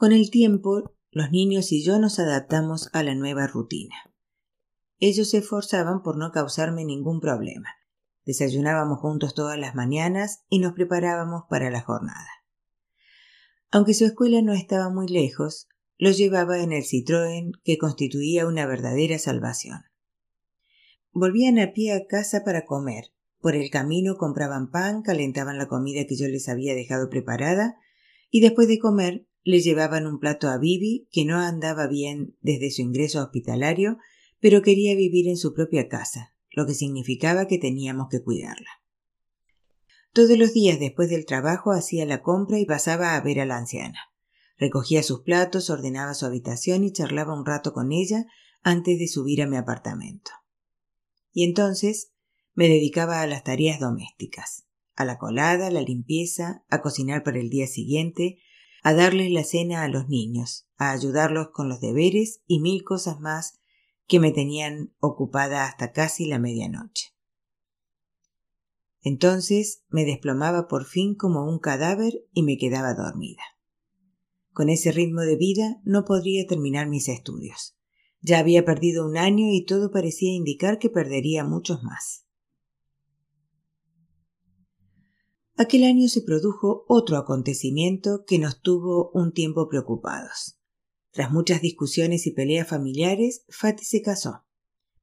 Con el tiempo, los niños y yo nos adaptamos a la nueva rutina. Ellos se esforzaban por no causarme ningún problema. Desayunábamos juntos todas las mañanas y nos preparábamos para la jornada. Aunque su escuela no estaba muy lejos, los llevaba en el Citroën que constituía una verdadera salvación. Volvían a pie a casa para comer. Por el camino compraban pan, calentaban la comida que yo les había dejado preparada y después de comer le llevaban un plato a Bibi, que no andaba bien desde su ingreso hospitalario, pero quería vivir en su propia casa, lo que significaba que teníamos que cuidarla. Todos los días después del trabajo hacía la compra y pasaba a ver a la anciana. Recogía sus platos, ordenaba su habitación y charlaba un rato con ella antes de subir a mi apartamento. Y entonces me dedicaba a las tareas domésticas, a la colada, a la limpieza, a cocinar para el día siguiente, a darles la cena a los niños, a ayudarlos con los deberes y mil cosas más que me tenían ocupada hasta casi la medianoche. Entonces me desplomaba por fin como un cadáver y me quedaba dormida. Con ese ritmo de vida no podría terminar mis estudios. Ya había perdido un año y todo parecía indicar que perdería muchos más. Aquel año se produjo otro acontecimiento que nos tuvo un tiempo preocupados. Tras muchas discusiones y peleas familiares, Fatih se casó.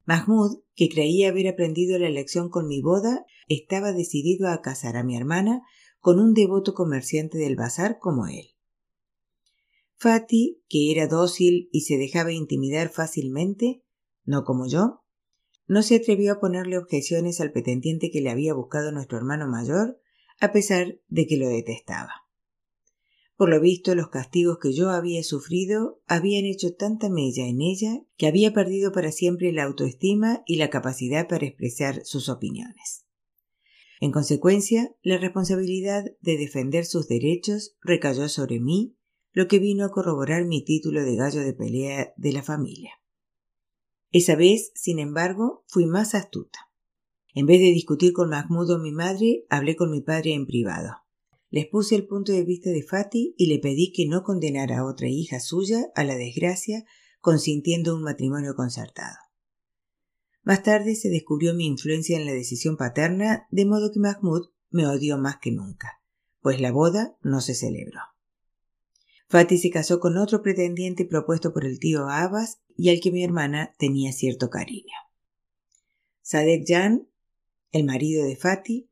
Mahmoud, que creía haber aprendido la lección con mi boda, estaba decidido a casar a mi hermana con un devoto comerciante del bazar como él. Fatih, que era dócil y se dejaba intimidar fácilmente, no como yo, no se atrevió a ponerle objeciones al pretendiente que le había buscado nuestro hermano mayor, a pesar de que lo detestaba. Por lo visto, los castigos que yo había sufrido habían hecho tanta mella en ella que había perdido para siempre la autoestima y la capacidad para expresar sus opiniones. En consecuencia, la responsabilidad de defender sus derechos recayó sobre mí, lo que vino a corroborar mi título de gallo de pelea de la familia. Esa vez, sin embargo, fui más astuta. En vez de discutir con Mahmoud o mi madre, hablé con mi padre en privado. Les puse el punto de vista de Fati y le pedí que no condenara a otra hija suya a la desgracia consintiendo un matrimonio concertado. Más tarde se descubrió mi influencia en la decisión paterna, de modo que Mahmoud me odió más que nunca, pues la boda no se celebró. Fati se casó con otro pretendiente propuesto por el tío Abbas y al que mi hermana tenía cierto cariño. Sadek Jan el marido de Fati,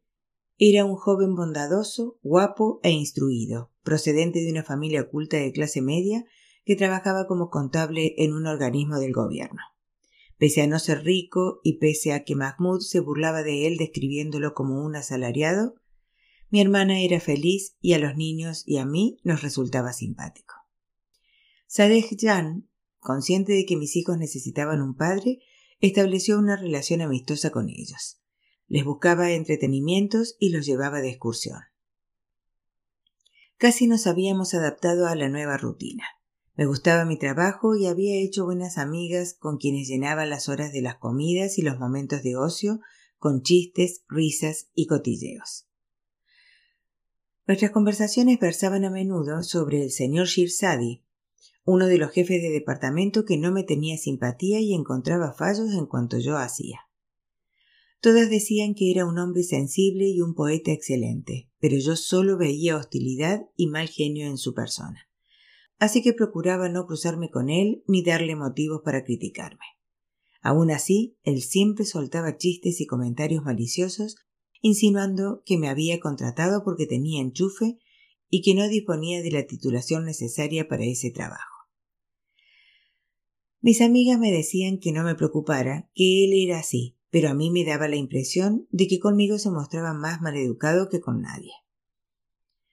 era un joven bondadoso, guapo e instruido, procedente de una familia culta de clase media que trabajaba como contable en un organismo del gobierno. Pese a no ser rico y pese a que Mahmoud se burlaba de él describiéndolo como un asalariado, mi hermana era feliz y a los niños y a mí nos resultaba simpático. Sadeh Jan, consciente de que mis hijos necesitaban un padre, estableció una relación amistosa con ellos les buscaba entretenimientos y los llevaba de excursión. Casi nos habíamos adaptado a la nueva rutina. Me gustaba mi trabajo y había hecho buenas amigas con quienes llenaba las horas de las comidas y los momentos de ocio con chistes, risas y cotilleos. Nuestras conversaciones versaban a menudo sobre el señor Shirsadi, uno de los jefes de departamento que no me tenía simpatía y encontraba fallos en cuanto yo hacía. Todas decían que era un hombre sensible y un poeta excelente, pero yo solo veía hostilidad y mal genio en su persona. Así que procuraba no cruzarme con él ni darle motivos para criticarme. Aun así, él siempre soltaba chistes y comentarios maliciosos, insinuando que me había contratado porque tenía enchufe y que no disponía de la titulación necesaria para ese trabajo. Mis amigas me decían que no me preocupara, que él era así, pero a mí me daba la impresión de que conmigo se mostraba más maleducado que con nadie.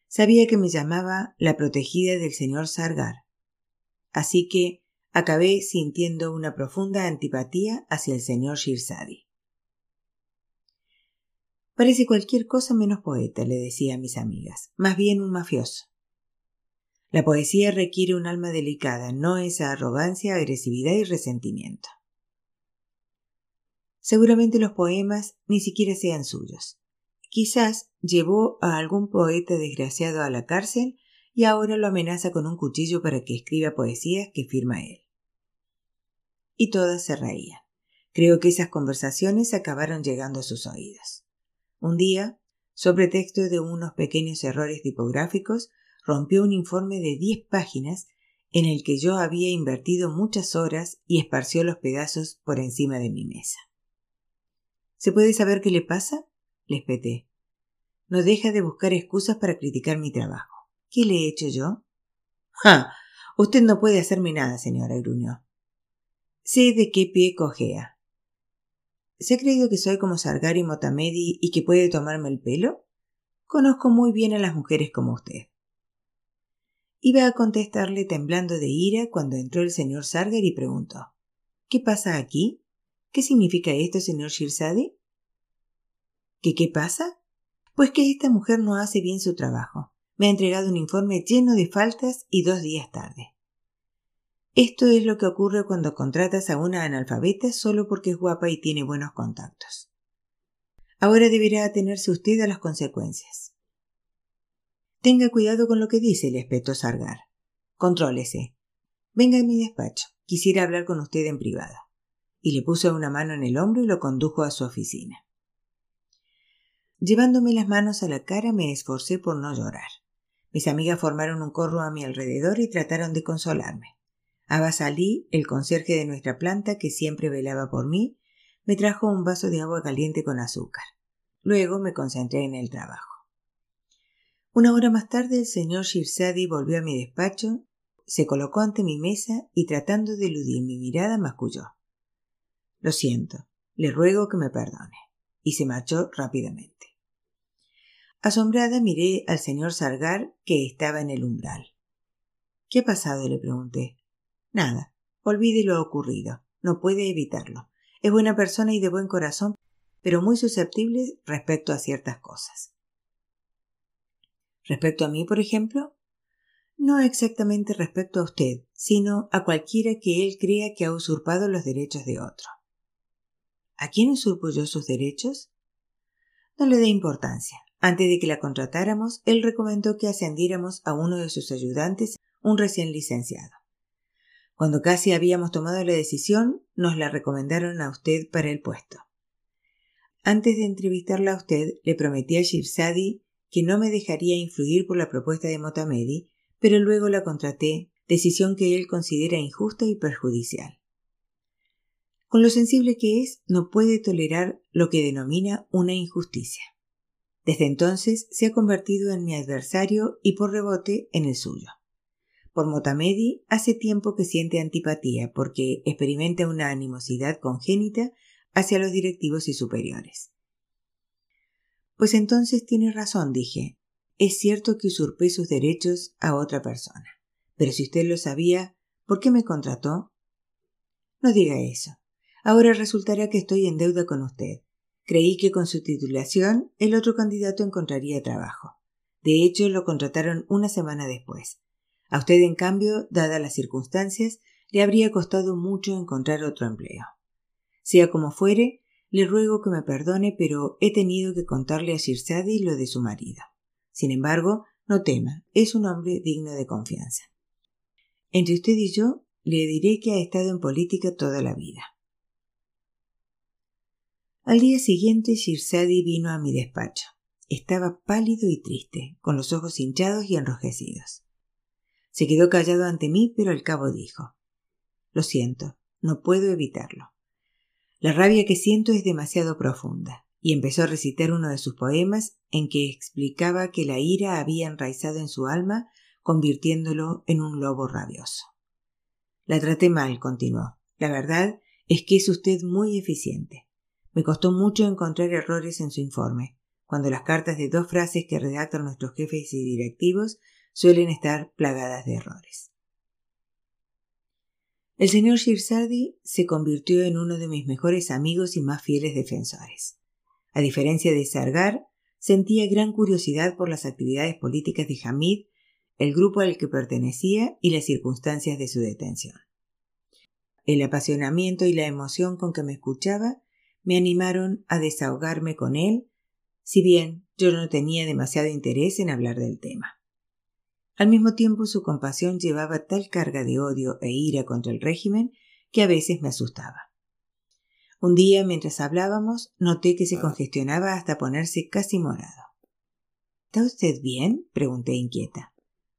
Sabía que me llamaba la protegida del señor Sargar, así que acabé sintiendo una profunda antipatía hacia el señor Shirsadi. Parece cualquier cosa menos poeta, le decía a mis amigas, más bien un mafioso. La poesía requiere un alma delicada, no esa arrogancia, agresividad y resentimiento. Seguramente los poemas ni siquiera sean suyos. Quizás llevó a algún poeta desgraciado a la cárcel y ahora lo amenaza con un cuchillo para que escriba poesías que firma él. Y todas se reían. Creo que esas conversaciones acabaron llegando a sus oídos. Un día, sobre texto de unos pequeños errores tipográficos, rompió un informe de diez páginas en el que yo había invertido muchas horas y esparció los pedazos por encima de mi mesa. ¿Se puede saber qué le pasa? le espeté. No deja de buscar excusas para criticar mi trabajo. ¿Qué le he hecho yo? ¡Ja! Usted no puede hacerme nada, señora, gruñó. Sé de qué pie cojea. ¿Se ha creído que soy como Sargari Motamedi y que puede tomarme el pelo? Conozco muy bien a las mujeres como usted. Iba a contestarle temblando de ira cuando entró el señor Sargar y preguntó ¿Qué pasa aquí? ¿Qué significa esto, señor Shirzadi? ¿Qué qué pasa? Pues que esta mujer no hace bien su trabajo. Me ha entregado un informe lleno de faltas y dos días tarde. Esto es lo que ocurre cuando contratas a una analfabeta solo porque es guapa y tiene buenos contactos. Ahora deberá atenerse usted a las consecuencias. Tenga cuidado con lo que dice, le espetó Sargar. Contrólese. Venga a mi despacho. Quisiera hablar con usted en privado. Y le puso una mano en el hombro y lo condujo a su oficina. Llevándome las manos a la cara me esforcé por no llorar. Mis amigas formaron un corro a mi alrededor y trataron de consolarme. Abasalí, el conserje de nuestra planta, que siempre velaba por mí, me trajo un vaso de agua caliente con azúcar. Luego me concentré en el trabajo. Una hora más tarde el señor Shirzadi volvió a mi despacho, se colocó ante mi mesa y tratando de eludir mi mirada masculló. Lo siento, le ruego que me perdone. Y se marchó rápidamente. Asombrada miré al señor Sargar que estaba en el umbral. ¿Qué ha pasado? le pregunté. Nada. Olvide lo ocurrido. No puede evitarlo. Es buena persona y de buen corazón, pero muy susceptible respecto a ciertas cosas. Respecto a mí, por ejemplo, no exactamente respecto a usted, sino a cualquiera que él crea que ha usurpado los derechos de otro. ¿A quién usurpo yo sus derechos? No le dé importancia. Antes de que la contratáramos, él recomendó que ascendiéramos a uno de sus ayudantes, un recién licenciado. Cuando casi habíamos tomado la decisión, nos la recomendaron a usted para el puesto. Antes de entrevistarla a usted, le prometí a Shirzadi que no me dejaría influir por la propuesta de Motamedi, pero luego la contraté, decisión que él considera injusta y perjudicial. Con lo sensible que es, no puede tolerar lo que denomina una injusticia. Desde entonces se ha convertido en mi adversario y por rebote en el suyo. Por Motamedi hace tiempo que siente antipatía porque experimenta una animosidad congénita hacia los directivos y superiores. Pues entonces tiene razón, dije. Es cierto que usurpé sus derechos a otra persona. Pero si usted lo sabía, ¿por qué me contrató? No diga eso. Ahora resultará que estoy en deuda con usted. Creí que con su titulación el otro candidato encontraría trabajo. De hecho, lo contrataron una semana después. A usted, en cambio, dadas las circunstancias, le habría costado mucho encontrar otro empleo. Sea como fuere, le ruego que me perdone, pero he tenido que contarle a Shirzadi lo de su marido. Sin embargo, no tema, es un hombre digno de confianza. Entre usted y yo, le diré que ha estado en política toda la vida. Al día siguiente, Shirzadi vino a mi despacho. Estaba pálido y triste, con los ojos hinchados y enrojecidos. Se quedó callado ante mí, pero al cabo dijo Lo siento, no puedo evitarlo. La rabia que siento es demasiado profunda, y empezó a recitar uno de sus poemas en que explicaba que la ira había enraizado en su alma, convirtiéndolo en un lobo rabioso. La traté mal, continuó. La verdad es que es usted muy eficiente. Me costó mucho encontrar errores en su informe, cuando las cartas de dos frases que redactan nuestros jefes y directivos suelen estar plagadas de errores. El señor Shirzadi se convirtió en uno de mis mejores amigos y más fieles defensores. A diferencia de Sargar, sentía gran curiosidad por las actividades políticas de Hamid, el grupo al que pertenecía y las circunstancias de su detención. El apasionamiento y la emoción con que me escuchaba me animaron a desahogarme con él, si bien yo no tenía demasiado interés en hablar del tema. Al mismo tiempo su compasión llevaba tal carga de odio e ira contra el régimen que a veces me asustaba. Un día, mientras hablábamos, noté que se congestionaba hasta ponerse casi morado. ¿Está usted bien? pregunté inquieta.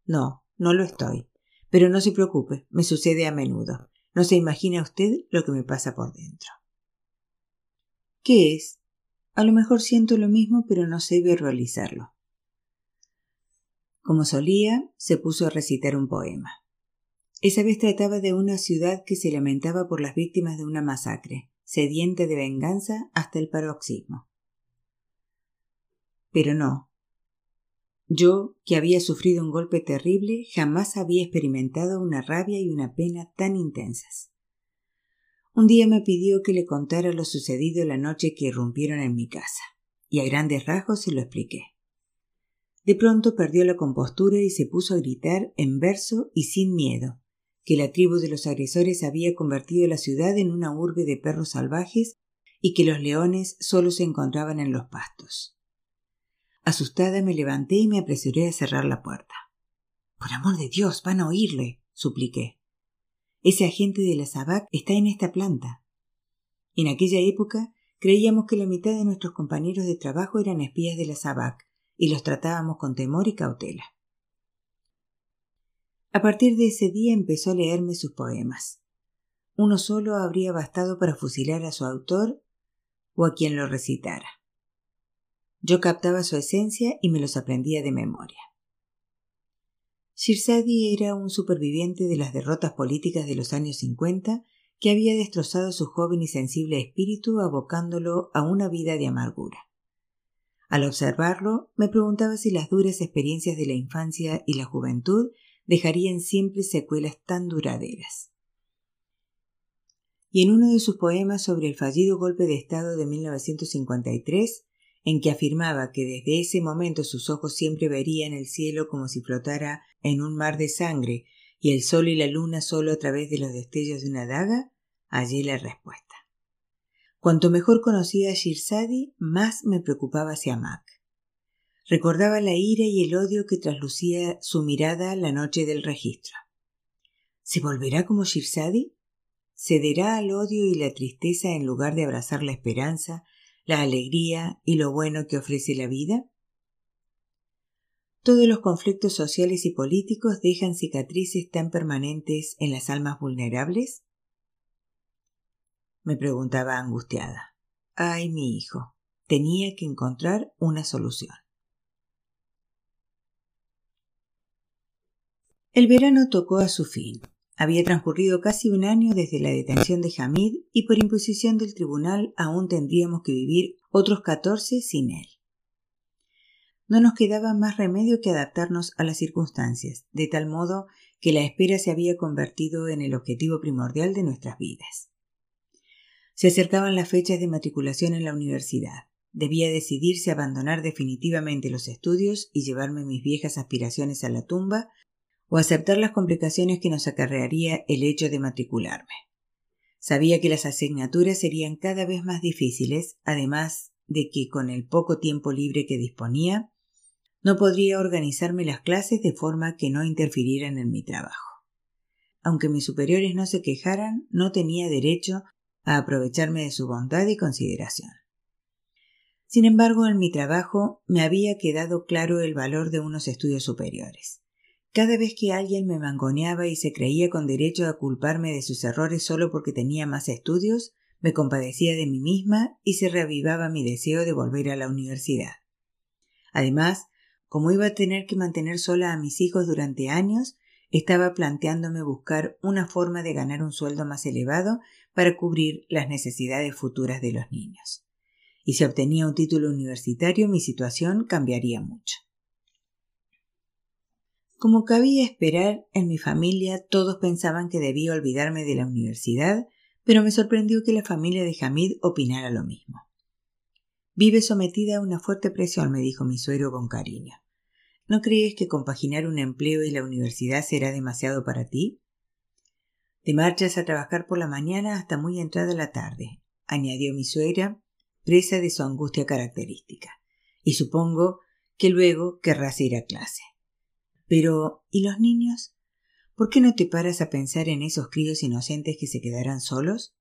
No, no lo estoy. Pero no se preocupe, me sucede a menudo. No se imagina usted lo que me pasa por dentro. ¿Qué es? A lo mejor siento lo mismo, pero no sé verbalizarlo. Como solía, se puso a recitar un poema. Esa vez trataba de una ciudad que se lamentaba por las víctimas de una masacre, sediente de venganza hasta el paroxismo. Pero no. Yo, que había sufrido un golpe terrible, jamás había experimentado una rabia y una pena tan intensas. Un día me pidió que le contara lo sucedido la noche que irrumpieron en mi casa, y a grandes rasgos se lo expliqué. De pronto perdió la compostura y se puso a gritar en verso y sin miedo, que la tribu de los agresores había convertido la ciudad en una urbe de perros salvajes y que los leones solo se encontraban en los pastos. Asustada me levanté y me apresuré a cerrar la puerta. Por amor de Dios, van a oírle, supliqué. Ese agente de la SABAC está en esta planta. En aquella época creíamos que la mitad de nuestros compañeros de trabajo eran espías de la SABAC y los tratábamos con temor y cautela. A partir de ese día empezó a leerme sus poemas. Uno solo habría bastado para fusilar a su autor o a quien lo recitara. Yo captaba su esencia y me los aprendía de memoria. Shirzadi era un superviviente de las derrotas políticas de los años 50 que había destrozado su joven y sensible espíritu abocándolo a una vida de amargura. Al observarlo, me preguntaba si las duras experiencias de la infancia y la juventud dejarían siempre secuelas tan duraderas. Y en uno de sus poemas sobre el fallido golpe de Estado de 1953, en que afirmaba que desde ese momento sus ojos siempre verían el cielo como si flotara en un mar de sangre y el sol y la luna solo a través de los destellos de una daga, hallé la respuesta. Cuanto mejor conocía a Shirzadi, más me preocupaba hacia Mac. Recordaba la ira y el odio que traslucía su mirada la noche del registro. ¿Se volverá como Shirzadi? ¿Cederá al odio y la tristeza en lugar de abrazar la esperanza, la alegría y lo bueno que ofrece la vida? Todos los conflictos sociales y políticos dejan cicatrices tan permanentes en las almas vulnerables? Me preguntaba angustiada. Ay, mi hijo, tenía que encontrar una solución. El verano tocó a su fin. Había transcurrido casi un año desde la detención de Hamid y por imposición del tribunal aún tendríamos que vivir otros catorce sin él. No nos quedaba más remedio que adaptarnos a las circunstancias, de tal modo que la espera se había convertido en el objetivo primordial de nuestras vidas. Se acercaban las fechas de matriculación en la universidad. Debía decidirse a abandonar definitivamente los estudios y llevarme mis viejas aspiraciones a la tumba o aceptar las complicaciones que nos acarrearía el hecho de matricularme. Sabía que las asignaturas serían cada vez más difíciles, además de que con el poco tiempo libre que disponía, no podría organizarme las clases de forma que no interfirieran en mi trabajo. Aunque mis superiores no se quejaran, no tenía derecho a aprovecharme de su bondad y consideración. Sin embargo, en mi trabajo me había quedado claro el valor de unos estudios superiores. Cada vez que alguien me mangoneaba y se creía con derecho a culparme de sus errores solo porque tenía más estudios, me compadecía de mí misma y se reavivaba mi deseo de volver a la universidad. Además, como iba a tener que mantener sola a mis hijos durante años, estaba planteándome buscar una forma de ganar un sueldo más elevado para cubrir las necesidades futuras de los niños. Y si obtenía un título universitario mi situación cambiaría mucho. Como cabía esperar, en mi familia todos pensaban que debía olvidarme de la universidad, pero me sorprendió que la familia de Hamid opinara lo mismo. Vive sometida a una fuerte presión, me dijo mi suegro con cariño. ¿No crees que compaginar un empleo y la universidad será demasiado para ti? Te marchas a trabajar por la mañana hasta muy entrada la tarde, añadió mi suegra, presa de su angustia característica. Y supongo que luego querrás ir a clase Pero, ¿y los niños? ¿Por qué no te paras a pensar en esos críos inocentes que se quedarán solos?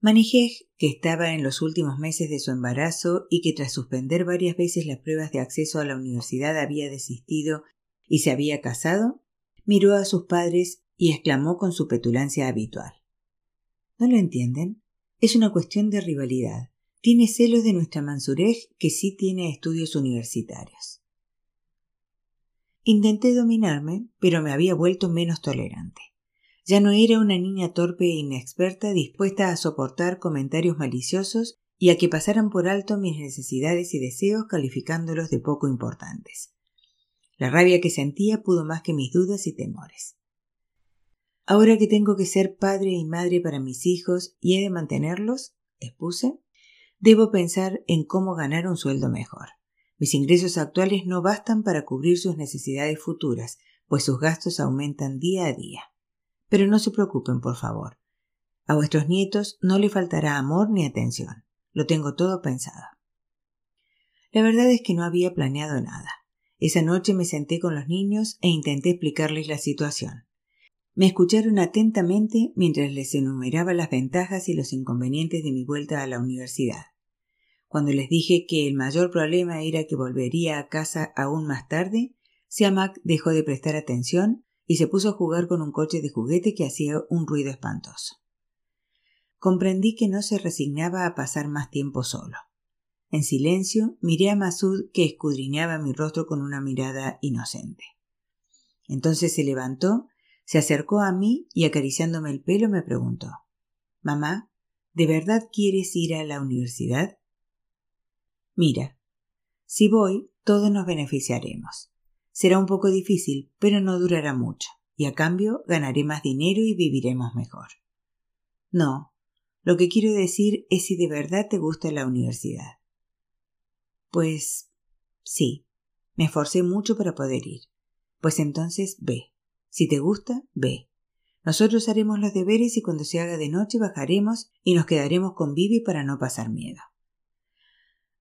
Manijej, que estaba en los últimos meses de su embarazo y que tras suspender varias veces las pruebas de acceso a la universidad había desistido y se había casado, miró a sus padres y exclamó con su petulancia habitual. ¿No lo entienden? Es una cuestión de rivalidad. Tiene celos de nuestra Mansurej, que sí tiene estudios universitarios. Intenté dominarme, pero me había vuelto menos tolerante. Ya no era una niña torpe e inexperta dispuesta a soportar comentarios maliciosos y a que pasaran por alto mis necesidades y deseos calificándolos de poco importantes. La rabia que sentía pudo más que mis dudas y temores. Ahora que tengo que ser padre y madre para mis hijos y he de mantenerlos, expuse, debo pensar en cómo ganar un sueldo mejor. Mis ingresos actuales no bastan para cubrir sus necesidades futuras, pues sus gastos aumentan día a día. Pero no se preocupen, por favor. A vuestros nietos no le faltará amor ni atención. Lo tengo todo pensado. La verdad es que no había planeado nada. Esa noche me senté con los niños e intenté explicarles la situación. Me escucharon atentamente mientras les enumeraba las ventajas y los inconvenientes de mi vuelta a la universidad. Cuando les dije que el mayor problema era que volvería a casa aún más tarde, Siamak dejó de prestar atención y se puso a jugar con un coche de juguete que hacía un ruido espantoso. Comprendí que no se resignaba a pasar más tiempo solo. En silencio miré a Masud que escudriñaba mi rostro con una mirada inocente. Entonces se levantó, se acercó a mí y acariciándome el pelo me preguntó Mamá, ¿de verdad quieres ir a la universidad? Mira, si voy, todos nos beneficiaremos. Será un poco difícil, pero no durará mucho, y a cambio ganaré más dinero y viviremos mejor. No, lo que quiero decir es si de verdad te gusta la universidad. Pues sí, me esforcé mucho para poder ir. Pues entonces ve. Si te gusta, ve. Nosotros haremos los deberes y cuando se haga de noche bajaremos y nos quedaremos con Vivi para no pasar miedo.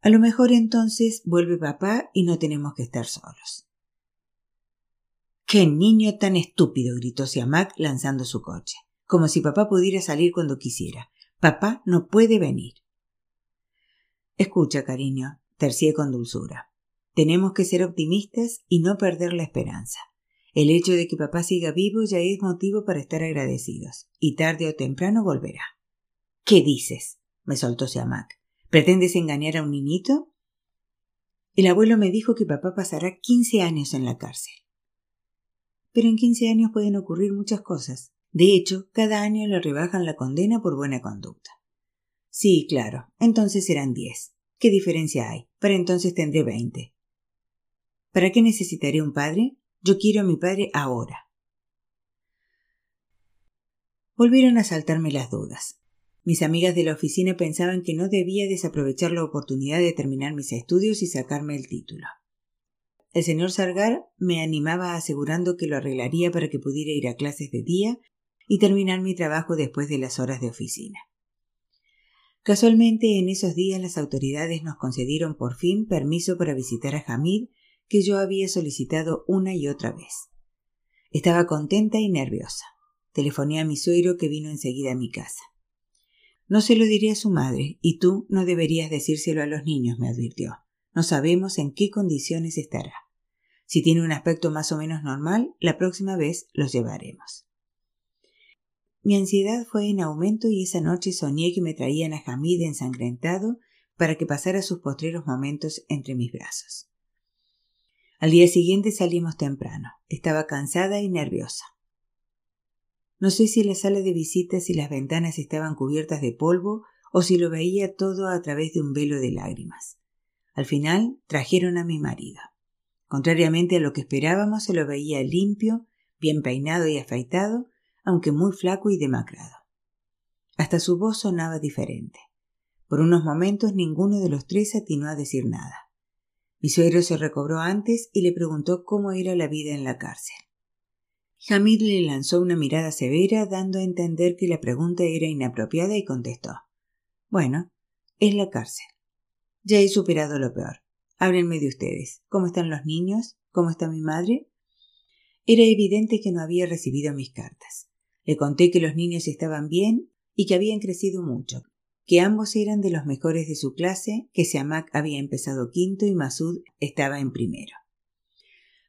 A lo mejor entonces vuelve papá y no tenemos que estar solos. ¡Qué niño tan estúpido! gritó Siamak lanzando su coche, como si papá pudiera salir cuando quisiera. Papá no puede venir. Escucha, cariño, tercié con dulzura. Tenemos que ser optimistas y no perder la esperanza. El hecho de que papá siga vivo ya es motivo para estar agradecidos, y tarde o temprano volverá. ¿Qué dices? me soltó Siamak. ¿Pretendes engañar a un niñito? El abuelo me dijo que papá pasará quince años en la cárcel. Pero en quince años pueden ocurrir muchas cosas. De hecho, cada año le rebajan la condena por buena conducta. Sí, claro, entonces serán diez. ¿Qué diferencia hay? Para entonces tendré veinte. ¿Para qué necesitaré un padre? Yo quiero a mi padre ahora. Volvieron a saltarme las dudas. Mis amigas de la oficina pensaban que no debía desaprovechar la oportunidad de terminar mis estudios y sacarme el título. El señor Sargar me animaba asegurando que lo arreglaría para que pudiera ir a clases de día y terminar mi trabajo después de las horas de oficina. Casualmente en esos días las autoridades nos concedieron por fin permiso para visitar a Hamid que yo había solicitado una y otra vez. Estaba contenta y nerviosa. Telefoné a mi suegro que vino enseguida a mi casa. No se lo diré a su madre, y tú no deberías decírselo a los niños, me advirtió. No sabemos en qué condiciones estará. Si tiene un aspecto más o menos normal, la próxima vez los llevaremos. Mi ansiedad fue en aumento y esa noche soñé que me traían a Hamid ensangrentado para que pasara sus postreros momentos entre mis brazos. Al día siguiente salimos temprano. Estaba cansada y nerviosa. No sé si la sala de visitas y las ventanas estaban cubiertas de polvo o si lo veía todo a través de un velo de lágrimas. Al final trajeron a mi marido. Contrariamente a lo que esperábamos, se lo veía limpio, bien peinado y afeitado, aunque muy flaco y demacrado. Hasta su voz sonaba diferente. Por unos momentos ninguno de los tres atinó a decir nada. Mi suegro se recobró antes y le preguntó cómo era la vida en la cárcel. Hamid le lanzó una mirada severa, dando a entender que la pregunta era inapropiada y contestó Bueno, es la cárcel. Ya he superado lo peor. Háblenme de ustedes. ¿Cómo están los niños? ¿Cómo está mi madre? Era evidente que no había recibido mis cartas. Le conté que los niños estaban bien y que habían crecido mucho, que ambos eran de los mejores de su clase, que Siamak había empezado quinto y Masud estaba en primero.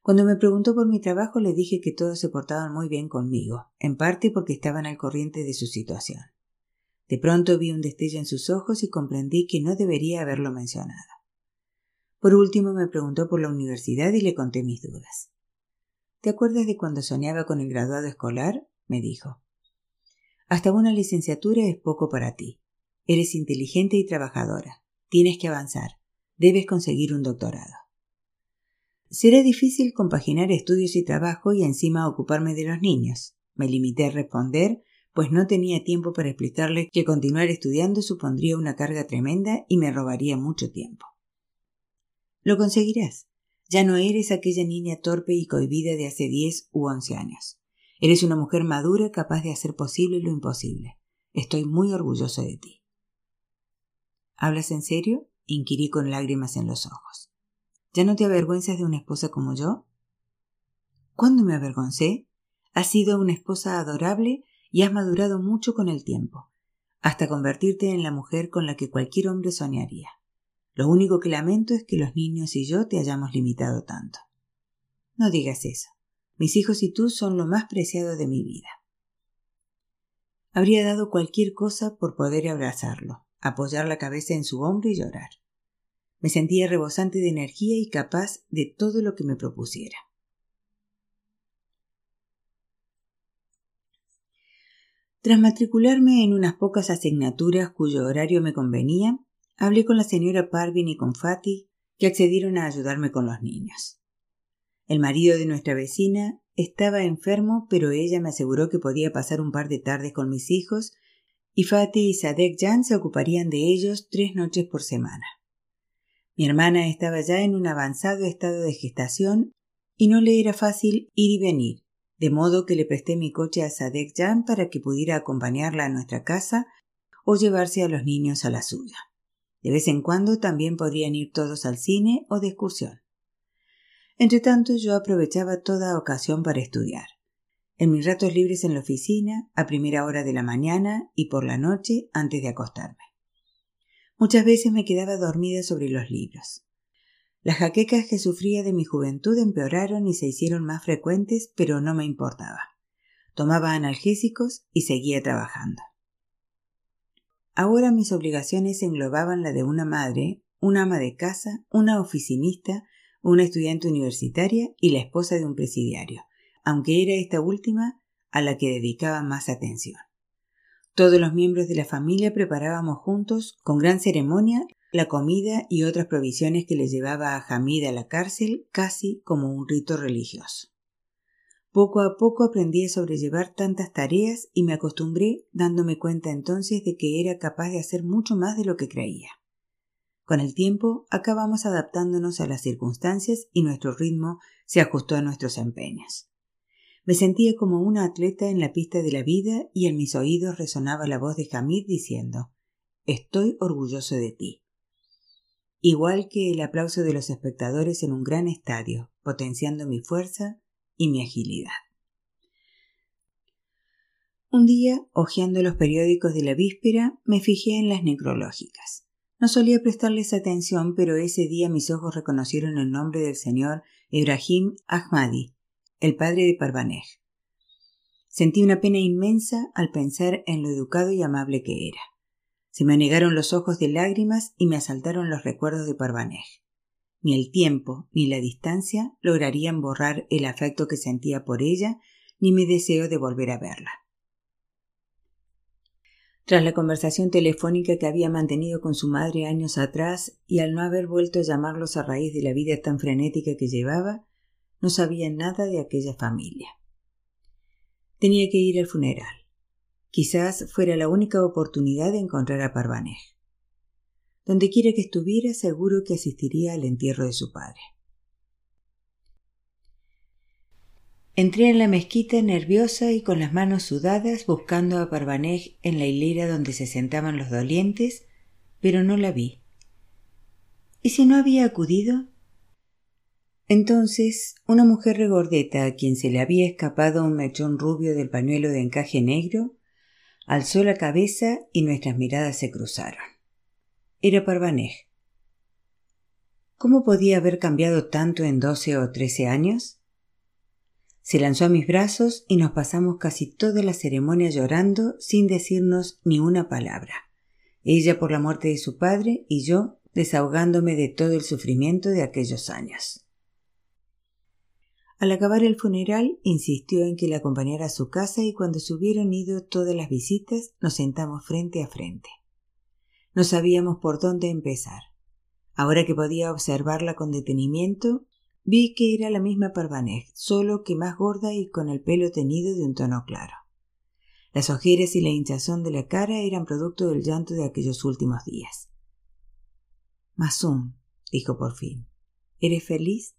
Cuando me preguntó por mi trabajo le dije que todos se portaban muy bien conmigo, en parte porque estaban al corriente de su situación. De pronto vi un destello en sus ojos y comprendí que no debería haberlo mencionado. Por último me preguntó por la universidad y le conté mis dudas. ¿Te acuerdas de cuando soñaba con el graduado escolar? me dijo. Hasta una licenciatura es poco para ti. Eres inteligente y trabajadora. Tienes que avanzar. Debes conseguir un doctorado. Será difícil compaginar estudios y trabajo y encima ocuparme de los niños. Me limité a responder, pues no tenía tiempo para explicarle que continuar estudiando supondría una carga tremenda y me robaría mucho tiempo. Lo conseguirás. Ya no eres aquella niña torpe y cohibida de hace diez u once años. Eres una mujer madura capaz de hacer posible lo imposible. Estoy muy orgulloso de ti. ¿Hablas en serio? inquirí con lágrimas en los ojos. ¿Ya no te avergüenzas de una esposa como yo? ¿Cuándo me avergoncé? Has sido una esposa adorable y has madurado mucho con el tiempo, hasta convertirte en la mujer con la que cualquier hombre soñaría. Lo único que lamento es que los niños y yo te hayamos limitado tanto. No digas eso. Mis hijos y tú son lo más preciado de mi vida. Habría dado cualquier cosa por poder abrazarlo, apoyar la cabeza en su hombro y llorar. Me sentía rebosante de energía y capaz de todo lo que me propusiera. Tras matricularme en unas pocas asignaturas cuyo horario me convenía, Hablé con la señora Parvin y con Fati, que accedieron a ayudarme con los niños. El marido de nuestra vecina estaba enfermo, pero ella me aseguró que podía pasar un par de tardes con mis hijos, y Fati y Sadek Jan se ocuparían de ellos tres noches por semana. Mi hermana estaba ya en un avanzado estado de gestación y no le era fácil ir y venir, de modo que le presté mi coche a Sadek Jan para que pudiera acompañarla a nuestra casa o llevarse a los niños a la suya. De vez en cuando también podrían ir todos al cine o de excursión. Entretanto yo aprovechaba toda ocasión para estudiar. En mis ratos libres en la oficina, a primera hora de la mañana y por la noche antes de acostarme. Muchas veces me quedaba dormida sobre los libros. Las jaquecas que sufría de mi juventud empeoraron y se hicieron más frecuentes, pero no me importaba. Tomaba analgésicos y seguía trabajando. Ahora mis obligaciones englobaban la de una madre, una ama de casa, una oficinista, una estudiante universitaria y la esposa de un presidiario, aunque era esta última a la que dedicaba más atención. Todos los miembros de la familia preparábamos juntos, con gran ceremonia, la comida y otras provisiones que le llevaba a Hamid a la cárcel casi como un rito religioso. Poco a poco aprendí a sobrellevar tantas tareas y me acostumbré dándome cuenta entonces de que era capaz de hacer mucho más de lo que creía. Con el tiempo acabamos adaptándonos a las circunstancias y nuestro ritmo se ajustó a nuestros empeños. Me sentía como una atleta en la pista de la vida y en mis oídos resonaba la voz de Hamid diciendo Estoy orgulloso de ti. Igual que el aplauso de los espectadores en un gran estadio, potenciando mi fuerza y mi agilidad. Un día, hojeando los periódicos de la víspera, me fijé en las necrológicas. No solía prestarles atención, pero ese día mis ojos reconocieron el nombre del señor Ibrahim Ahmadi, el padre de Parvanej. Sentí una pena inmensa al pensar en lo educado y amable que era. Se me anegaron los ojos de lágrimas y me asaltaron los recuerdos de Parvanej. Ni el tiempo ni la distancia lograrían borrar el afecto que sentía por ella ni mi deseo de volver a verla. Tras la conversación telefónica que había mantenido con su madre años atrás y al no haber vuelto a llamarlos a raíz de la vida tan frenética que llevaba, no sabía nada de aquella familia. Tenía que ir al funeral. Quizás fuera la única oportunidad de encontrar a Parvanej. Donde quiera que estuviera, seguro que asistiría al entierro de su padre. Entré en la mezquita nerviosa y con las manos sudadas buscando a Parvanej en la hilera donde se sentaban los dolientes, pero no la vi. ¿Y si no había acudido? Entonces, una mujer regordeta a quien se le había escapado un mechón rubio del pañuelo de encaje negro, alzó la cabeza y nuestras miradas se cruzaron. Era Parvanej. ¿Cómo podía haber cambiado tanto en doce o trece años? Se lanzó a mis brazos y nos pasamos casi toda la ceremonia llorando sin decirnos ni una palabra. Ella por la muerte de su padre y yo desahogándome de todo el sufrimiento de aquellos años. Al acabar el funeral, insistió en que la acompañara a su casa y cuando se hubieron ido todas las visitas, nos sentamos frente a frente. No sabíamos por dónde empezar. Ahora que podía observarla con detenimiento, vi que era la misma Parvanej, solo que más gorda y con el pelo tenido de un tono claro. Las ojeras y la hinchazón de la cara eran producto del llanto de aquellos últimos días. Masum, dijo por fin, ¿eres feliz?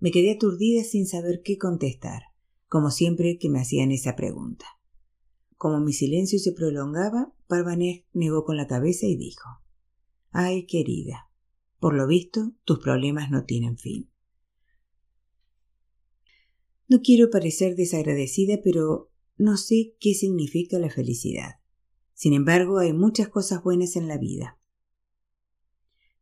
Me quedé aturdida sin saber qué contestar, como siempre que me hacían esa pregunta. Como mi silencio se prolongaba, Parvanej negó con la cabeza y dijo Ay, querida, por lo visto tus problemas no tienen fin. No quiero parecer desagradecida, pero no sé qué significa la felicidad. Sin embargo, hay muchas cosas buenas en la vida.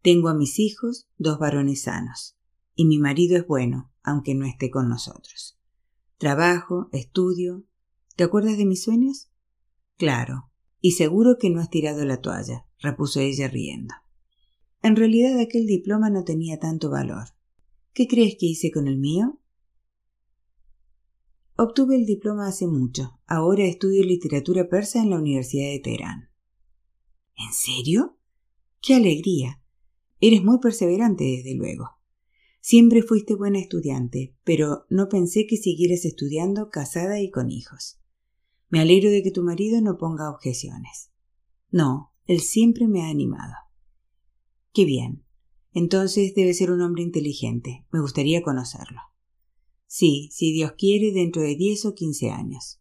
Tengo a mis hijos, dos varones sanos y mi marido es bueno, aunque no esté con nosotros. Trabajo, estudio. ¿Te acuerdas de mis sueños? Claro, y seguro que no has tirado la toalla, repuso ella riendo. En realidad aquel diploma no tenía tanto valor. ¿Qué crees que hice con el mío? Obtuve el diploma hace mucho. Ahora estudio literatura persa en la Universidad de Teherán. ¿En serio? ¡Qué alegría! Eres muy perseverante, desde luego. Siempre fuiste buena estudiante, pero no pensé que siguieras estudiando casada y con hijos. Me alegro de que tu marido no ponga objeciones. No, él siempre me ha animado. Qué bien. Entonces debe ser un hombre inteligente. Me gustaría conocerlo. Sí, si Dios quiere, dentro de diez o quince años.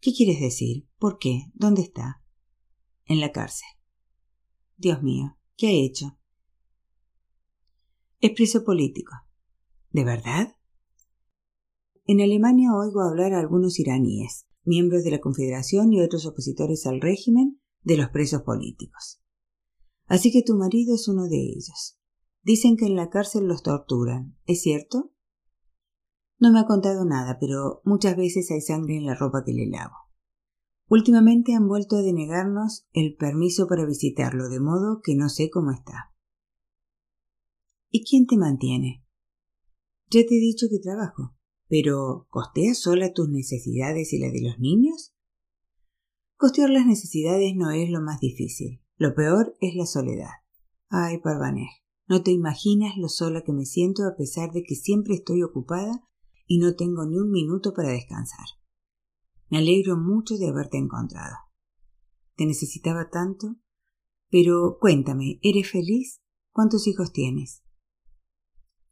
¿Qué quieres decir? ¿Por qué? ¿Dónde está? En la cárcel. Dios mío, ¿qué ha hecho? Es preso político. ¿De verdad? En Alemania oigo hablar a algunos iraníes, miembros de la Confederación y otros opositores al régimen, de los presos políticos. Así que tu marido es uno de ellos. Dicen que en la cárcel los torturan. ¿Es cierto? No me ha contado nada, pero muchas veces hay sangre en la ropa que le lavo. Últimamente han vuelto a denegarnos el permiso para visitarlo, de modo que no sé cómo está. ¿Y quién te mantiene? Ya te he dicho que trabajo, pero ¿costeas sola tus necesidades y las de los niños? Costear las necesidades no es lo más difícil. Lo peor es la soledad. Ay, Parvanej, no te imaginas lo sola que me siento a pesar de que siempre estoy ocupada y no tengo ni un minuto para descansar. Me alegro mucho de haberte encontrado. Te necesitaba tanto. Pero cuéntame, ¿eres feliz? ¿Cuántos hijos tienes?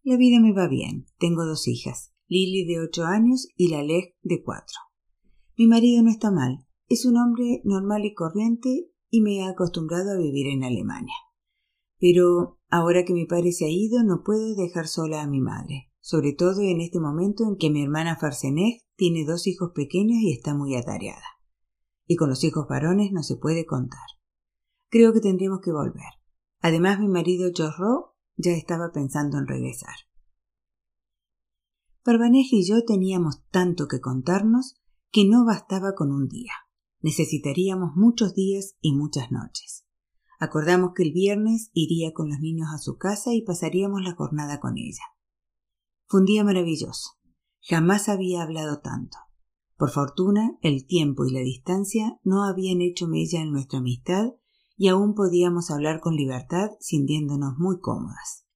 La vida me va bien. Tengo dos hijas, Lily de ocho años y la Leg de cuatro. Mi marido no está mal. Es un hombre normal y corriente y me ha acostumbrado a vivir en Alemania. Pero ahora que mi padre se ha ido no puedo dejar sola a mi madre, sobre todo en este momento en que mi hermana Farseneg tiene dos hijos pequeños y está muy atareada. Y con los hijos varones no se puede contar. Creo que tendríamos que volver. Además, mi marido Chorro ya estaba pensando en regresar. Parvanej y yo teníamos tanto que contarnos que no bastaba con un día. Necesitaríamos muchos días y muchas noches. Acordamos que el viernes iría con los niños a su casa y pasaríamos la jornada con ella. Fue un día maravilloso. Jamás había hablado tanto. Por fortuna, el tiempo y la distancia no habían hecho mella en nuestra amistad y aún podíamos hablar con libertad sintiéndonos muy cómodas.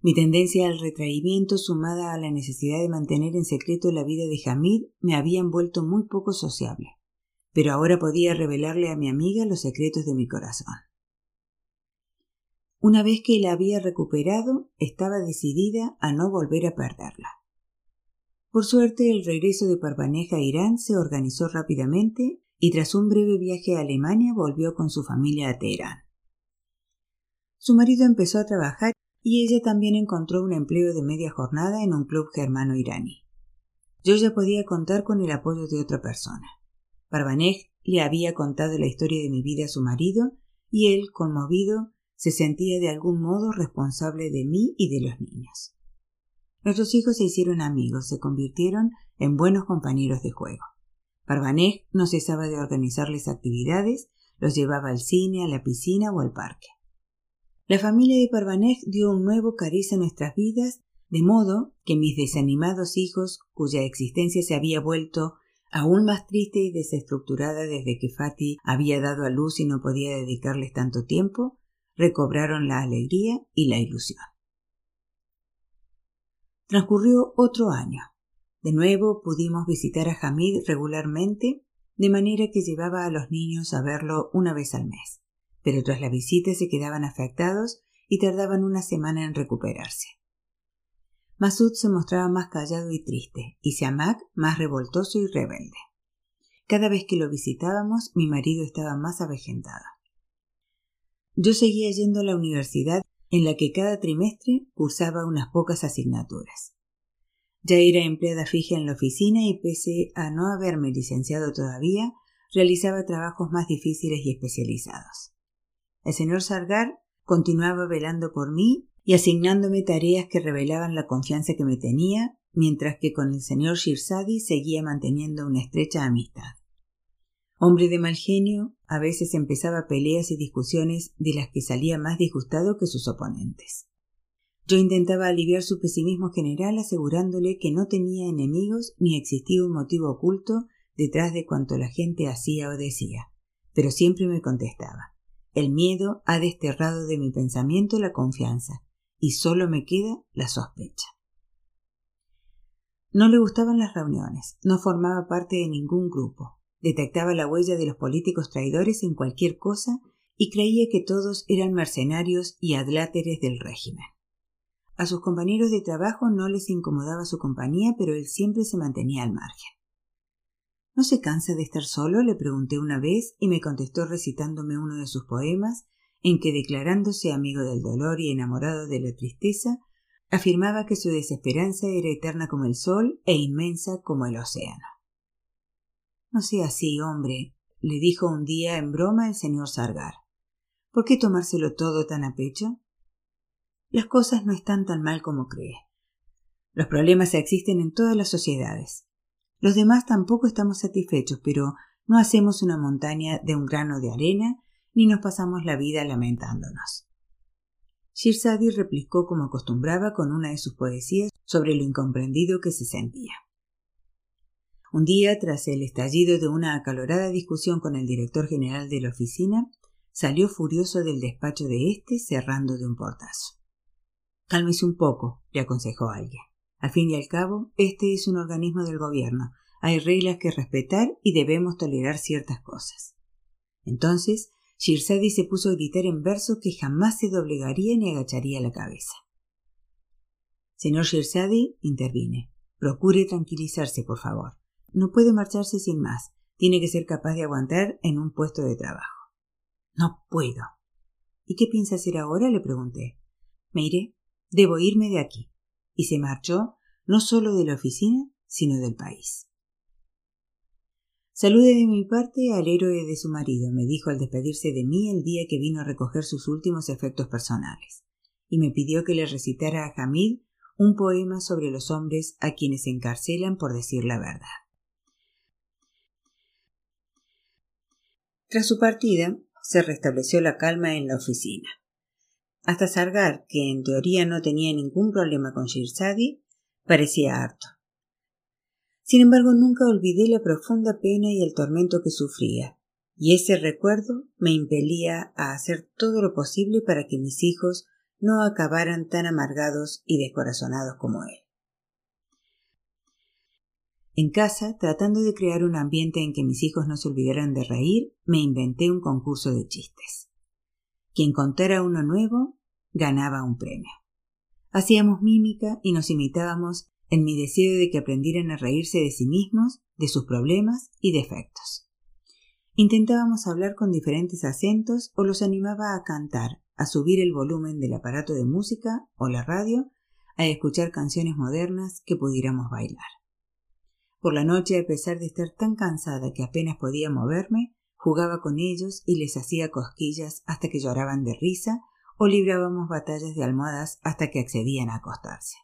Mi tendencia al retraimiento sumada a la necesidad de mantener en secreto la vida de Hamid me habían vuelto muy poco sociable, pero ahora podía revelarle a mi amiga los secretos de mi corazón. Una vez que la había recuperado, estaba decidida a no volver a perderla. Por suerte, el regreso de Parvaneja a Irán se organizó rápidamente y tras un breve viaje a Alemania volvió con su familia a Teherán. Su marido empezó a trabajar y ella también encontró un empleo de media jornada en un club germano-iraní. Yo ya podía contar con el apoyo de otra persona. Parvanej le había contado la historia de mi vida a su marido y él, conmovido, se sentía de algún modo responsable de mí y de los niños. Nuestros hijos se hicieron amigos, se convirtieron en buenos compañeros de juego. Parvanej no cesaba de organizarles actividades, los llevaba al cine, a la piscina o al parque. La familia de Parvanej dio un nuevo cariz a nuestras vidas, de modo que mis desanimados hijos, cuya existencia se había vuelto aún más triste y desestructurada desde que Fati había dado a luz y no podía dedicarles tanto tiempo, recobraron la alegría y la ilusión. Transcurrió otro año. De nuevo pudimos visitar a Hamid regularmente, de manera que llevaba a los niños a verlo una vez al mes, pero tras la visita se quedaban afectados y tardaban una semana en recuperarse. Masud se mostraba más callado y triste, y Siamak más revoltoso y rebelde. Cada vez que lo visitábamos, mi marido estaba más avejentado. Yo seguía yendo a la universidad en la que cada trimestre cursaba unas pocas asignaturas. Ya era empleada fija en la oficina y pese a no haberme licenciado todavía, realizaba trabajos más difíciles y especializados. El señor Sargar continuaba velando por mí y asignándome tareas que revelaban la confianza que me tenía, mientras que con el señor Shirsadi seguía manteniendo una estrecha amistad. Hombre de mal genio, a veces empezaba peleas y discusiones de las que salía más disgustado que sus oponentes. Yo intentaba aliviar su pesimismo general asegurándole que no tenía enemigos ni existía un motivo oculto detrás de cuanto la gente hacía o decía, pero siempre me contestaba el miedo ha desterrado de mi pensamiento la confianza y solo me queda la sospecha. No le gustaban las reuniones, no formaba parte de ningún grupo, detectaba la huella de los políticos traidores en cualquier cosa y creía que todos eran mercenarios y adláteres del régimen. A sus compañeros de trabajo no les incomodaba su compañía, pero él siempre se mantenía al margen. ¿No se cansa de estar solo? le pregunté una vez y me contestó recitándome uno de sus poemas en que, declarándose amigo del dolor y enamorado de la tristeza, afirmaba que su desesperanza era eterna como el sol e inmensa como el océano. No sea así, hombre, le dijo un día en broma el señor Sargar. ¿Por qué tomárselo todo tan a pecho? Las cosas no están tan mal como cree. Los problemas existen en todas las sociedades. Los demás tampoco estamos satisfechos, pero no hacemos una montaña de un grano de arena ni nos pasamos la vida lamentándonos. Shirsadi replicó como acostumbraba con una de sus poesías sobre lo incomprendido que se sentía. Un día, tras el estallido de una acalorada discusión con el director general de la oficina, salió furioso del despacho de éste cerrando de un portazo. Cálmese un poco, le aconsejó alguien. Al fin y al cabo, este es un organismo del gobierno. Hay reglas que respetar y debemos tolerar ciertas cosas. Entonces, Shirsadi se puso a gritar en verso que jamás se doblegaría ni agacharía la cabeza. Señor Shirsadi, intervine. Procure tranquilizarse, por favor. No puede marcharse sin más. Tiene que ser capaz de aguantar en un puesto de trabajo. No puedo. ¿Y qué piensa hacer ahora? le pregunté. Me iré. Debo irme de aquí. Y se marchó no solo de la oficina, sino del país. Salude de mi parte al héroe de su marido, me dijo al despedirse de mí el día que vino a recoger sus últimos efectos personales, y me pidió que le recitara a Hamid un poema sobre los hombres a quienes encarcelan por decir la verdad. Tras su partida, se restableció la calma en la oficina. Hasta Sargar, que en teoría no tenía ningún problema con Shirzadi, parecía harto. Sin embargo, nunca olvidé la profunda pena y el tormento que sufría, y ese recuerdo me impelía a hacer todo lo posible para que mis hijos no acabaran tan amargados y descorazonados como él. En casa, tratando de crear un ambiente en que mis hijos no se olvidaran de reír, me inventé un concurso de chistes. Quien contara uno nuevo ganaba un premio. Hacíamos mímica y nos imitábamos en mi deseo de que aprendieran a reírse de sí mismos, de sus problemas y defectos. Intentábamos hablar con diferentes acentos o los animaba a cantar, a subir el volumen del aparato de música o la radio, a escuchar canciones modernas que pudiéramos bailar. Por la noche, a pesar de estar tan cansada que apenas podía moverme, jugaba con ellos y les hacía cosquillas hasta que lloraban de risa o librábamos batallas de almohadas hasta que accedían a acostarse.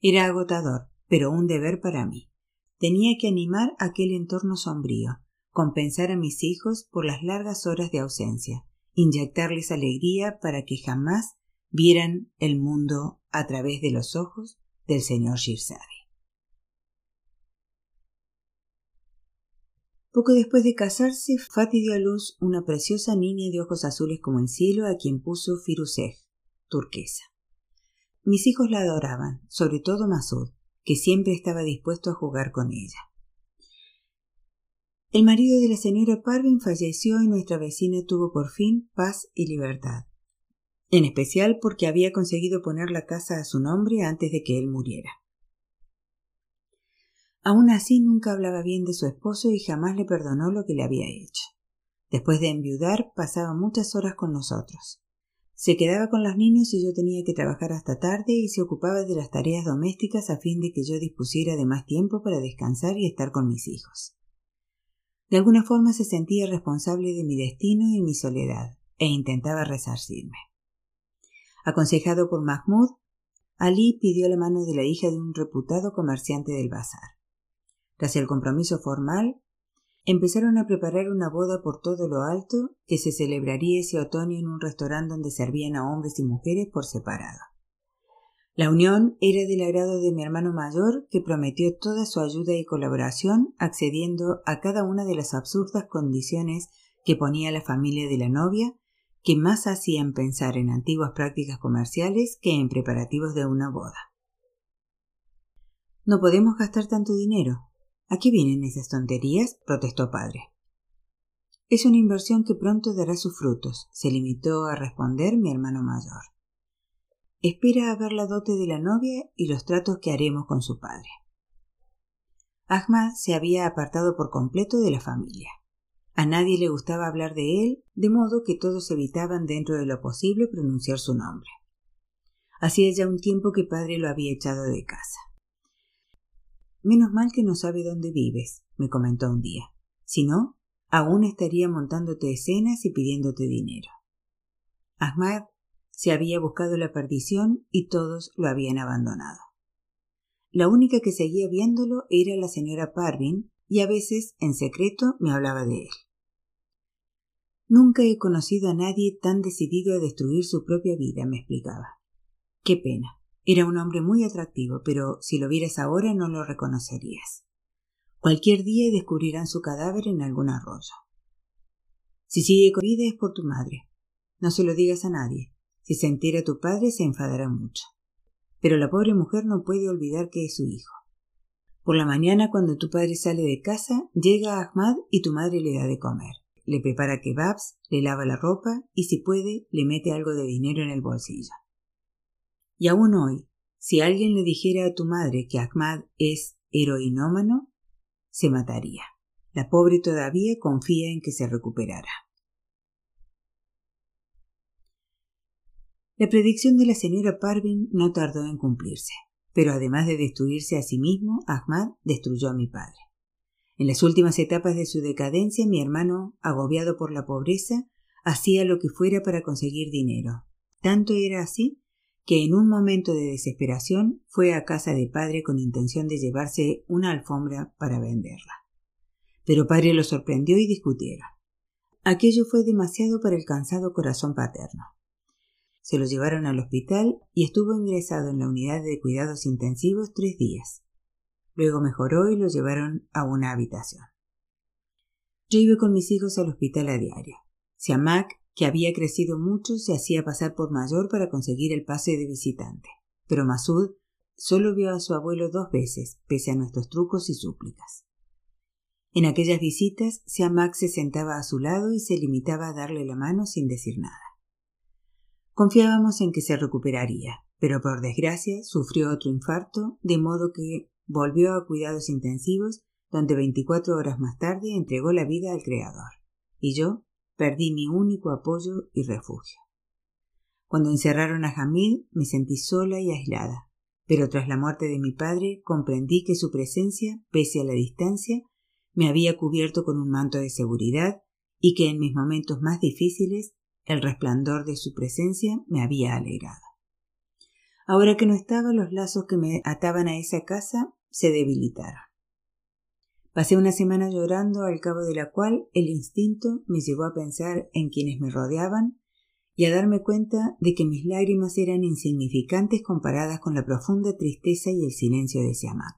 Era agotador, pero un deber para mí. Tenía que animar aquel entorno sombrío, compensar a mis hijos por las largas horas de ausencia, inyectarles alegría para que jamás vieran el mundo a través de los ojos del señor Shirzadi. Poco después de casarse, Fatih dio a luz una preciosa niña de ojos azules como el cielo a quien puso Firuzeh, turquesa. Mis hijos la adoraban, sobre todo Masud, que siempre estaba dispuesto a jugar con ella. El marido de la señora Parvin falleció y nuestra vecina tuvo por fin paz y libertad, en especial porque había conseguido poner la casa a su nombre antes de que él muriera. Aún así nunca hablaba bien de su esposo y jamás le perdonó lo que le había hecho. Después de enviudar pasaba muchas horas con nosotros. Se quedaba con los niños y yo tenía que trabajar hasta tarde y se ocupaba de las tareas domésticas a fin de que yo dispusiera de más tiempo para descansar y estar con mis hijos. De alguna forma se sentía responsable de mi destino y mi soledad, e intentaba resarcirme. Aconsejado por Mahmoud, Ali pidió la mano de la hija de un reputado comerciante del bazar. Tras el compromiso formal, empezaron a preparar una boda por todo lo alto que se celebraría ese otoño en un restaurante donde servían a hombres y mujeres por separado. La unión era del agrado de mi hermano mayor, que prometió toda su ayuda y colaboración, accediendo a cada una de las absurdas condiciones que ponía la familia de la novia, que más hacían pensar en antiguas prácticas comerciales que en preparativos de una boda. No podemos gastar tanto dinero, ¿A qué vienen esas tonterías? protestó padre. Es una inversión que pronto dará sus frutos, se limitó a responder mi hermano mayor. Espera a ver la dote de la novia y los tratos que haremos con su padre. Ahmad se había apartado por completo de la familia. A nadie le gustaba hablar de él, de modo que todos evitaban dentro de lo posible pronunciar su nombre. Hacía ya un tiempo que padre lo había echado de casa. Menos mal que no sabe dónde vives, me comentó un día. Si no, aún estaría montándote escenas y pidiéndote dinero. Ahmad se había buscado la perdición y todos lo habían abandonado. La única que seguía viéndolo era la señora Parvin y a veces, en secreto, me hablaba de él. Nunca he conocido a nadie tan decidido a destruir su propia vida, me explicaba. Qué pena. Era un hombre muy atractivo, pero si lo vieras ahora no lo reconocerías. Cualquier día descubrirán su cadáver en algún arroyo. Si sigue con vida es por tu madre. No se lo digas a nadie. Si se entera tu padre se enfadará mucho. Pero la pobre mujer no puede olvidar que es su hijo. Por la mañana, cuando tu padre sale de casa, llega Ahmad y tu madre le da de comer. Le prepara kebabs, le lava la ropa y si puede, le mete algo de dinero en el bolsillo. Y aún hoy, si alguien le dijera a tu madre que Ahmad es heroinómano, se mataría. La pobre todavía confía en que se recuperará. La predicción de la señora Parvin no tardó en cumplirse, pero además de destruirse a sí mismo, Ahmad destruyó a mi padre. En las últimas etapas de su decadencia, mi hermano, agobiado por la pobreza, hacía lo que fuera para conseguir dinero. Tanto era así que en un momento de desesperación fue a casa de padre con intención de llevarse una alfombra para venderla. Pero padre lo sorprendió y discutieron. Aquello fue demasiado para el cansado corazón paterno. Se lo llevaron al hospital y estuvo ingresado en la unidad de cuidados intensivos tres días. Luego mejoró y lo llevaron a una habitación. Yo iba con mis hijos al hospital a diario. Siamak que había crecido mucho, se hacía pasar por mayor para conseguir el pase de visitante. Pero Masud solo vio a su abuelo dos veces, pese a nuestros trucos y súplicas. En aquellas visitas, Siamak se sentaba a su lado y se limitaba a darle la mano sin decir nada. Confiábamos en que se recuperaría, pero por desgracia sufrió otro infarto, de modo que volvió a cuidados intensivos, donde veinticuatro horas más tarde entregó la vida al Creador. Y yo Perdí mi único apoyo y refugio. Cuando encerraron a Hamid me sentí sola y aislada, pero tras la muerte de mi padre comprendí que su presencia, pese a la distancia, me había cubierto con un manto de seguridad y que en mis momentos más difíciles el resplandor de su presencia me había alegrado. Ahora que no estaba, los lazos que me ataban a esa casa se debilitaron. Pasé una semana llorando, al cabo de la cual el instinto me llevó a pensar en quienes me rodeaban y a darme cuenta de que mis lágrimas eran insignificantes comparadas con la profunda tristeza y el silencio de Siamak.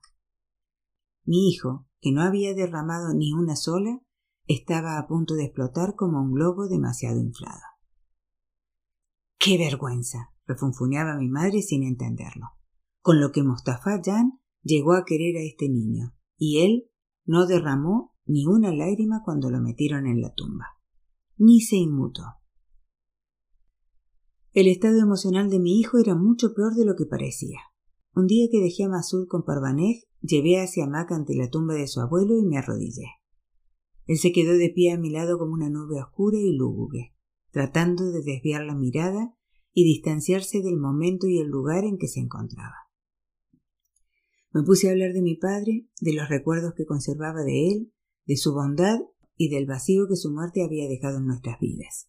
Mi hijo, que no había derramado ni una sola, estaba a punto de explotar como un globo demasiado inflado. ¡Qué vergüenza! refunfuñaba mi madre sin entenderlo. Con lo que Mostafa Jan llegó a querer a este niño, y él no derramó ni una lágrima cuando lo metieron en la tumba. Ni se inmutó. El estado emocional de mi hijo era mucho peor de lo que parecía. Un día que dejé a Masud con Parvanej, llevé hacia Mac ante la tumba de su abuelo y me arrodillé. Él se quedó de pie a mi lado como una nube oscura y lúgubre, tratando de desviar la mirada y distanciarse del momento y el lugar en que se encontraba. Me puse a hablar de mi padre, de los recuerdos que conservaba de él, de su bondad y del vacío que su muerte había dejado en nuestras vidas.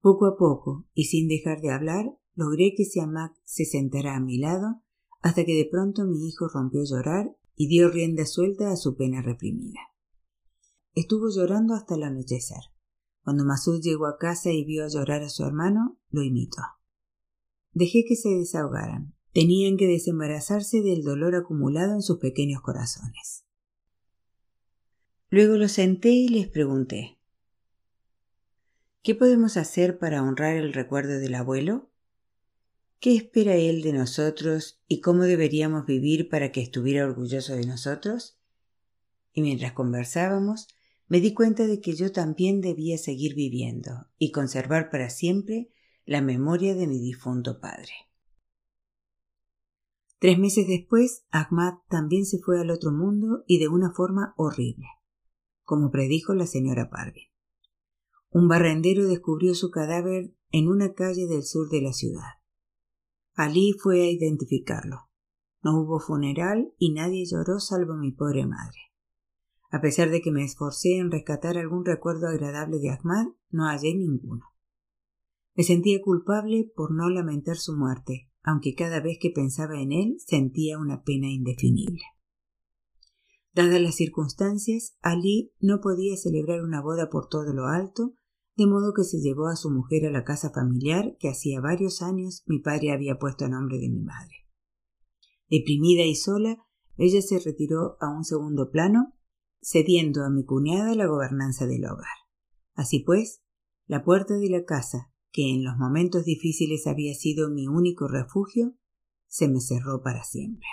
Poco a poco, y sin dejar de hablar, logré que Siamak se sentara a mi lado, hasta que de pronto mi hijo rompió a llorar y dio rienda suelta a su pena reprimida. Estuvo llorando hasta el anochecer. Cuando Masud llegó a casa y vio llorar a su hermano, lo imitó. Dejé que se desahogaran. Tenían que desembarazarse del dolor acumulado en sus pequeños corazones. Luego los senté y les pregunté ¿Qué podemos hacer para honrar el recuerdo del abuelo? ¿Qué espera él de nosotros y cómo deberíamos vivir para que estuviera orgulloso de nosotros? Y mientras conversábamos, me di cuenta de que yo también debía seguir viviendo y conservar para siempre la memoria de mi difunto padre. Tres meses después, Ahmad también se fue al otro mundo y de una forma horrible, como predijo la señora Parvin. Un barrendero descubrió su cadáver en una calle del sur de la ciudad. Ali fue a identificarlo. No hubo funeral y nadie lloró salvo mi pobre madre. A pesar de que me esforcé en rescatar algún recuerdo agradable de Ahmad, no hallé ninguno. Me sentía culpable por no lamentar su muerte, aunque cada vez que pensaba en él sentía una pena indefinible. Dadas las circunstancias, Ali no podía celebrar una boda por todo lo alto de modo que se llevó a su mujer a la casa familiar que hacía varios años mi padre había puesto a nombre de mi madre. Deprimida y sola, ella se retiró a un segundo plano, cediendo a mi cuñada la gobernanza del hogar. Así pues, la puerta de la casa, que en los momentos difíciles había sido mi único refugio, se me cerró para siempre.